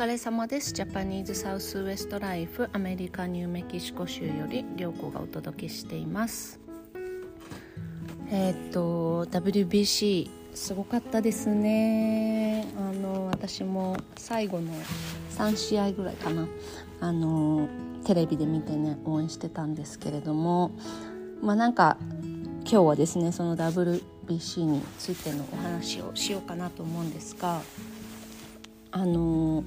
疲れ様です。ジャパニーズサウスウエストライフアメリカニューメキシコ州より涼子がお届けしています。えー、っと WBC すごかったですね。あの私も最後の3試合ぐらいかな。あのテレビで見てね応援してたんですけれども。まあなんか今日はですねその WBC についてのお話をしようかなと思うんですが。あの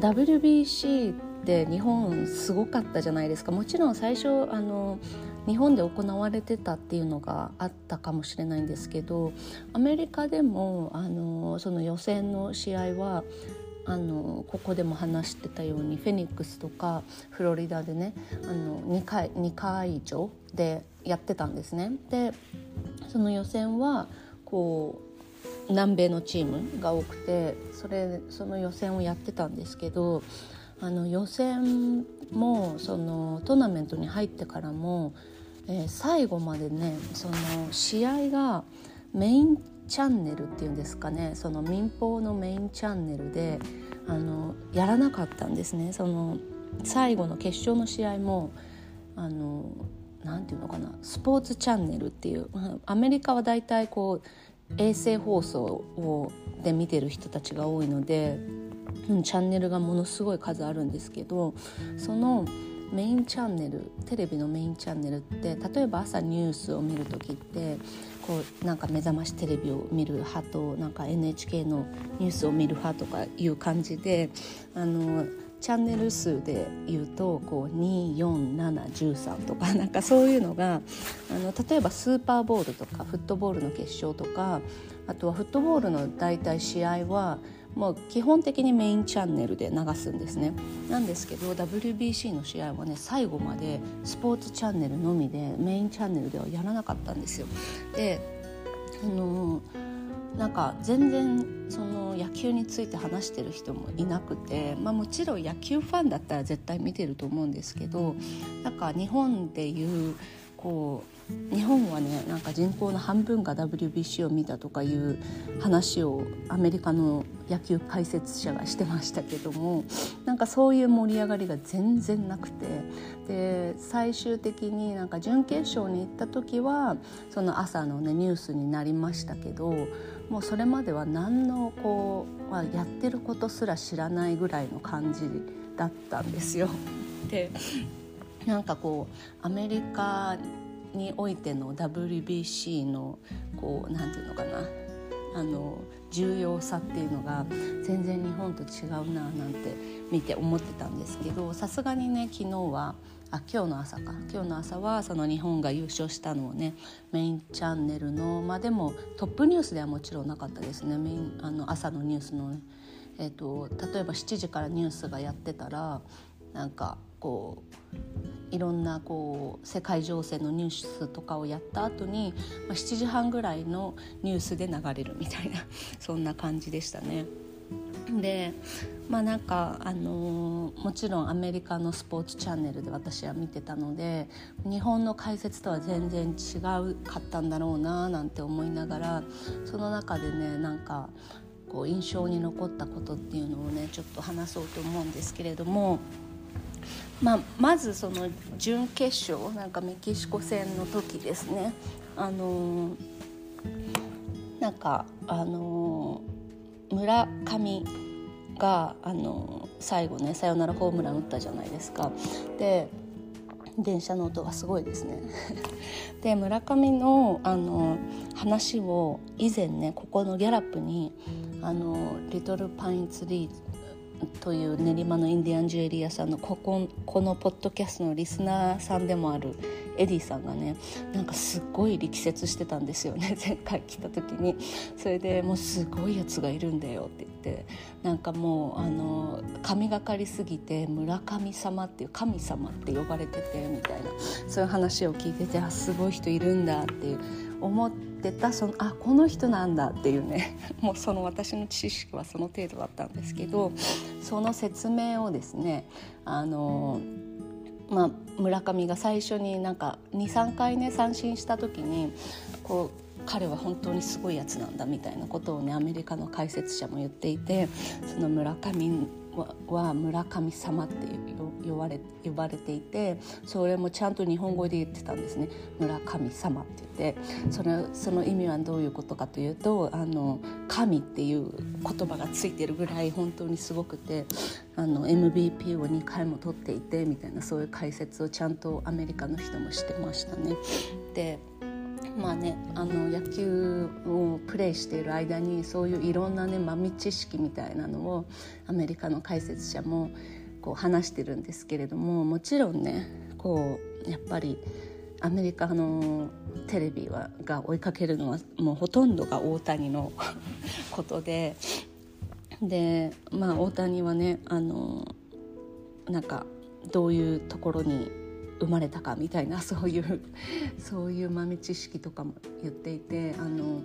WBC って日本すごかったじゃないですかもちろん最初あの日本で行われてたっていうのがあったかもしれないんですけどアメリカでもあのその予選の試合はあのここでも話してたようにフェニックスとかフロリダでねあの2回 ,2 回場でやってたんですね。でその予選はこう南米のチームが多くてそれその予選をやってたんですけどあの予選もそのトーナメントに入ってからも、えー、最後までねその試合がメインチャンネルっていうんですかねその民放のメインチャンネルであのやらなかったんですね。その最後の決勝の試合もあのなんていうのかなスポーツチャンネルっていうアメリカはだいたいこう衛星放送をで見てる人たちが多いので、うん、チャンネルがものすごい数あるんですけどそのメインチャンネルテレビのメインチャンネルって例えば朝ニュースを見る時ってこうなんか目覚ましテレビを見る派となんか NHK のニュースを見る派とかいう感じであのチャンネル数で言うとこう24713とか なんかそういうのがあの例えばスーパーボールとかフットボールの決勝とかあとはフットボールの大体試合はもう基本的にメインチャンネルで流すんですねなんですけど WBC の試合はね最後までスポーツチャンネルのみでメインチャンネルではやらなかったんですよ。であのーなんか全然その野球について話してる人もいなくて、まあ、もちろん野球ファンだったら絶対見てると思うんですけどなんか日本でいうこう日本はねなんか人口の半分が WBC を見たとかいう話をアメリカの野球解説者がしてましたけどもなんかそういう盛り上がりが全然なくてで最終的になんか準決勝に行った時はその朝のねニュースになりましたけどもうそれまでは何のこう、まあ、やってることすら知らないぐらいの感じだったんですよ。でなんかこうアメリカにおいての WBC のこうなんていうのかなあの重要さっていうのが全然日本と違うななんて見て思ってたんですけどさすがにね昨日はあ今日の朝か。今日の朝はその日本が優勝したのをねメインチャンネルのまあでもトップニュースではもちろんなかったですね。メインあの朝のニュースのね、えーと、例えば7時からニュースがやってたらなんかこういろんなこう世界情勢のニュースとかをやった後に、まあ、7時半ぐらいのニュースで流れるみたいなそんな感じでしたね。でまあなんか、あのー、もちろんアメリカのスポーツチャンネルで私は見てたので日本の解説とは全然違うかったんだろうななんて思いながらその中でねなんかこう印象に残ったことっていうのをねちょっと話そうと思うんですけれども。まあ、まずその準決勝なんかメキシコ戦の時ですねあのー、なんかあのー村上があの最後ねサヨナラホームラン打ったじゃないですか。で電車の音がすごいですね で村上のあの話を以前ねここのギャラップにあのリトルパインツリーという練馬のインディアンジュエリアさんのこここのポッドキャストのリスナーさんでもあるエディさんがねなんかすっごい力説してたんですよね 前回来た時に。それでもうすごいやつがいるんだよって言って。なんかもうあの神がかりすぎて村神様っていう神様って呼ばれててみたいな。そういう話を聞いててあすごい人いるんだっていう。思ってたそのあこの人なんだっていうね。もうその私の知識はその程度だったんですけど。その説明をですねあのまあ、村上が最初になんか23回ね三振した時にこう彼は本当にすごいやつなんだみたいなことをねアメリカの解説者も言っていてその村上は村神様って呼ばれ呼ばれていてそれもちゃんと日本語で言ってたんですね村神様って言ってそれその意味はどういうことかというとあの神っていう言葉がついてるぐらい本当にすごくてあの MVP を2回も取っていてみたいなそういう解説をちゃんとアメリカの人もしてましたね。でまあね、あの野球をプレーしている間にそういういろんなね豆知識みたいなのをアメリカの解説者もこう話してるんですけれどももちろんねこうやっぱりアメリカのテレビはが追いかけるのはもうほとんどが大谷の ことで。でまあ大谷はねあのなんかどういうところに生まれたかみたいな そういうそういう豆知識とかも言っていてあの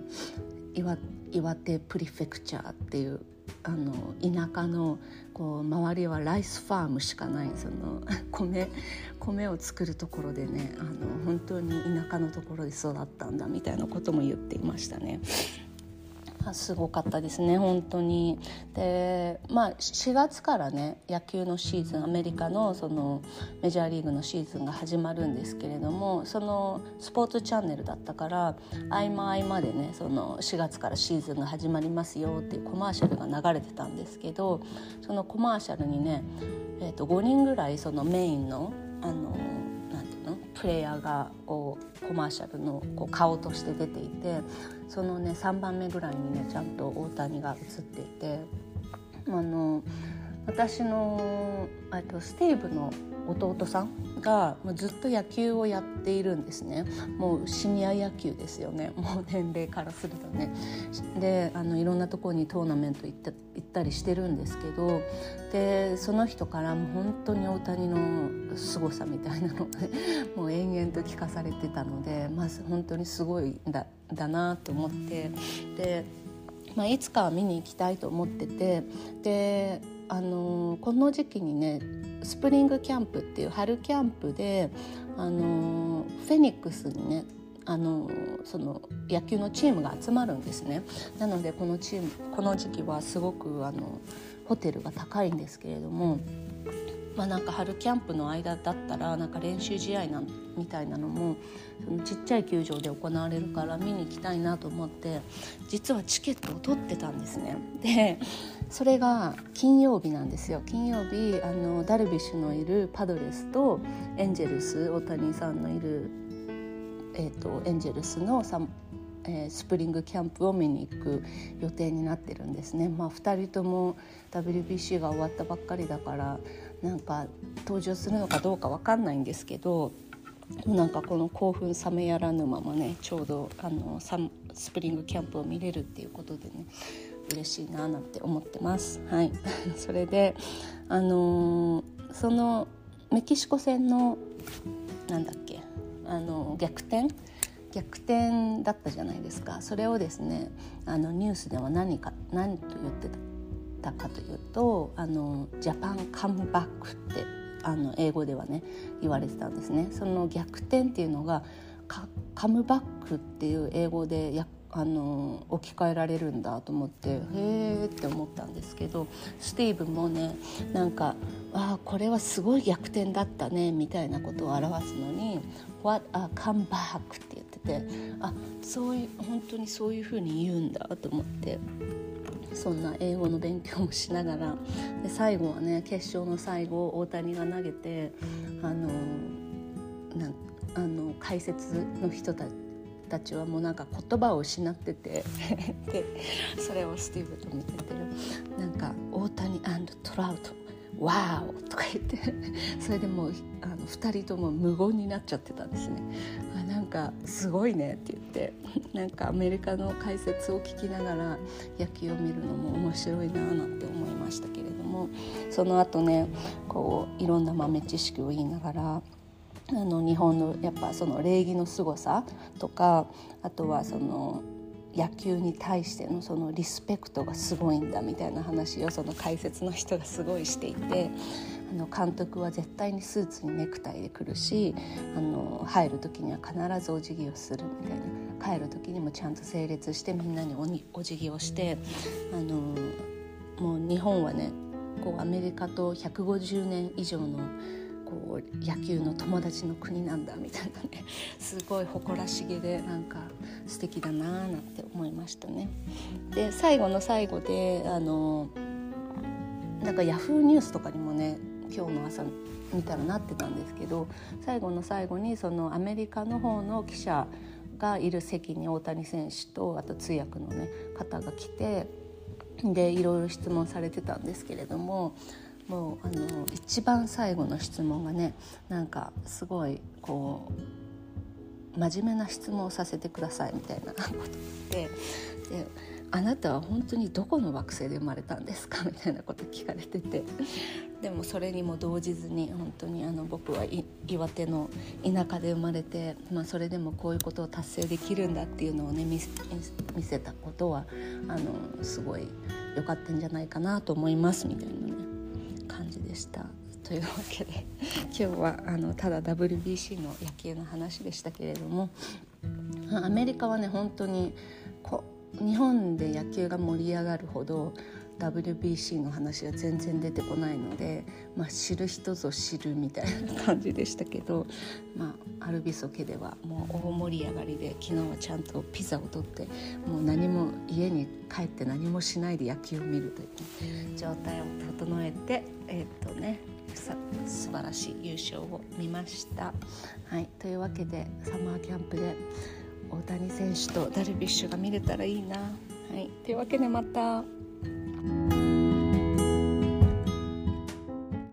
岩岩手プリフェクチャーっていうあの田舎のこう周りはライスファームしかないその 米米を作るところでねあの本当に田舎のところで育ったんだみたいなことも言っていましたね。すごかったですね本当に。でまあ4月からね野球のシーズンアメリカのそのメジャーリーグのシーズンが始まるんですけれどもそのスポーツチャンネルだったから合間合間でねその4月からシーズンが始まりますよっていうコマーシャルが流れてたんですけどそのコマーシャルにね、えー、と5人ぐらいそのメインのあのプレイヤーがこうコマーシャルのこう顔として出ていてそのね3番目ぐらいにねちゃんと大谷が映っていてあの私のとスティーブの弟さんがずっと野球をやっているんですね。もうシニア野球ですよね。もう年齢からするとね。であのいろんなところにトーナメント行った行ったりしてるんですけどでその人からも本当に大谷の凄さみたいなのを、ね、もう延々と聞かされてたのでまず本当にすごいだだなと思って。で、まあ、いつかは見に行きたいと思っててであのこの時期にねスプリングキャンプっていう春キャンプであのフェニックスにねあのその野球のチームが集まるんですね。なのでこのチームこの時期はすごくあのホテルが高いんですけれどもまあ、なんか春キャンプの間だったらなんか練習試合なみたいなのもちっちゃい球場で行われるから見に行きたいなと思って実はチケットを取ってたんですね。でそれが金曜日なんですよ金曜日あのダルビッシュのいるパドレスとエンジェルス大谷さんのいる、えーと、エンジェルスのえー、スプリングキャンプを見に行く予定になってるんですね。まあ、2人とも WBC が終わったばっかりだからなんか登場するのかどうか分かんないんですけどなんかこの興奮冷めやらぬままねちょうどあのスプリングキャンプを見れるっていうことでね嬉しいななんて思ってます。はい、それであのー、そのメキシコ戦のなんだっけあの逆転？逆転だったじゃないですか。それをですねあのニュースでは何か何と言ってたたかというとあのジャパンカムバックってあの英語ではね言われてたんですね。その逆転っていうのがカムバックっていう英語でやあの置き換えられるんだと思ってへえって思ったんですけどスティーブもねなんか「あこれはすごい逆転だったね」みたいなことを表すのに「What a comeback」って言っててあそういう本当にそういうふうに言うんだと思って。そんな英語の勉強もしながらで最後はね決勝の最後大谷が投げてあのなあの解説の人たちたちはもうなんか言葉を失ってて でそれをスティーブと見ててなんか「大谷トラウトわーお!」とか言って それでもうあの2人とも無言になっちゃってたんですね。あなんかすごいねって言って なんかアメリカの解説を聞きながら野球を見るのも面白いななんて思いましたけれどもその後ねこういろんな豆知識を言いながらあの日本のやっぱその礼儀の凄さとかあとはその野球に対してのそのリスペクトがすごいんだみたいな話をその解説の人がすごいしていてあの監督は絶対にスーツにネクタイで来るしあの入る時には必ずお辞儀をするみたいな帰る時にもちゃんと整列してみんなにおお辞儀をしてあのもう日本はねこうアメリカと150年以上の野球の友達の国なんだみたいなね すごい誇らしげでなんか素敵だなーなんて思いましたね。で最後の最後であのなんかヤフーニュースとかにもね今日の朝見たらなってたんですけど最後の最後にそのアメリカの方の記者がいる席に大谷選手とあと通訳の、ね、方が来てでいろいろ質問されてたんですけれどももうあの一番最後の質問がねなんかすごいこう真面目な質問をさせてくださいみたいなこと言ってであなたは本当にどこの惑星で生まれたんですか?」みたいなこと聞かれててでもそれにも動じずに本当にあの僕は岩手の田舎で生まれて、まあ、それでもこういうことを達成できるんだっていうのをね見せたことはあのすごい良かったんじゃないかなと思いますみたいなね感じでした。というわけで今日はあのただ WBC の野球の話でしたけれどもアメリカはね本当にこ日本で野球が盛り上がるほど WBC の話は全然出てこないので、まあ、知る人ぞ知るみたいな感じでしたけど、まあ、アルビソ家ではもう大盛り上がりで昨日はちゃんとピザを取ってもう何も家に帰って何もしないで野球を見るという状態を整えてえー、とね素晴らしい優勝を見ました。はい、というわけでサマーキャンプで大谷選手とダルビッシュが見れたらいいな。はい、というわけでまた。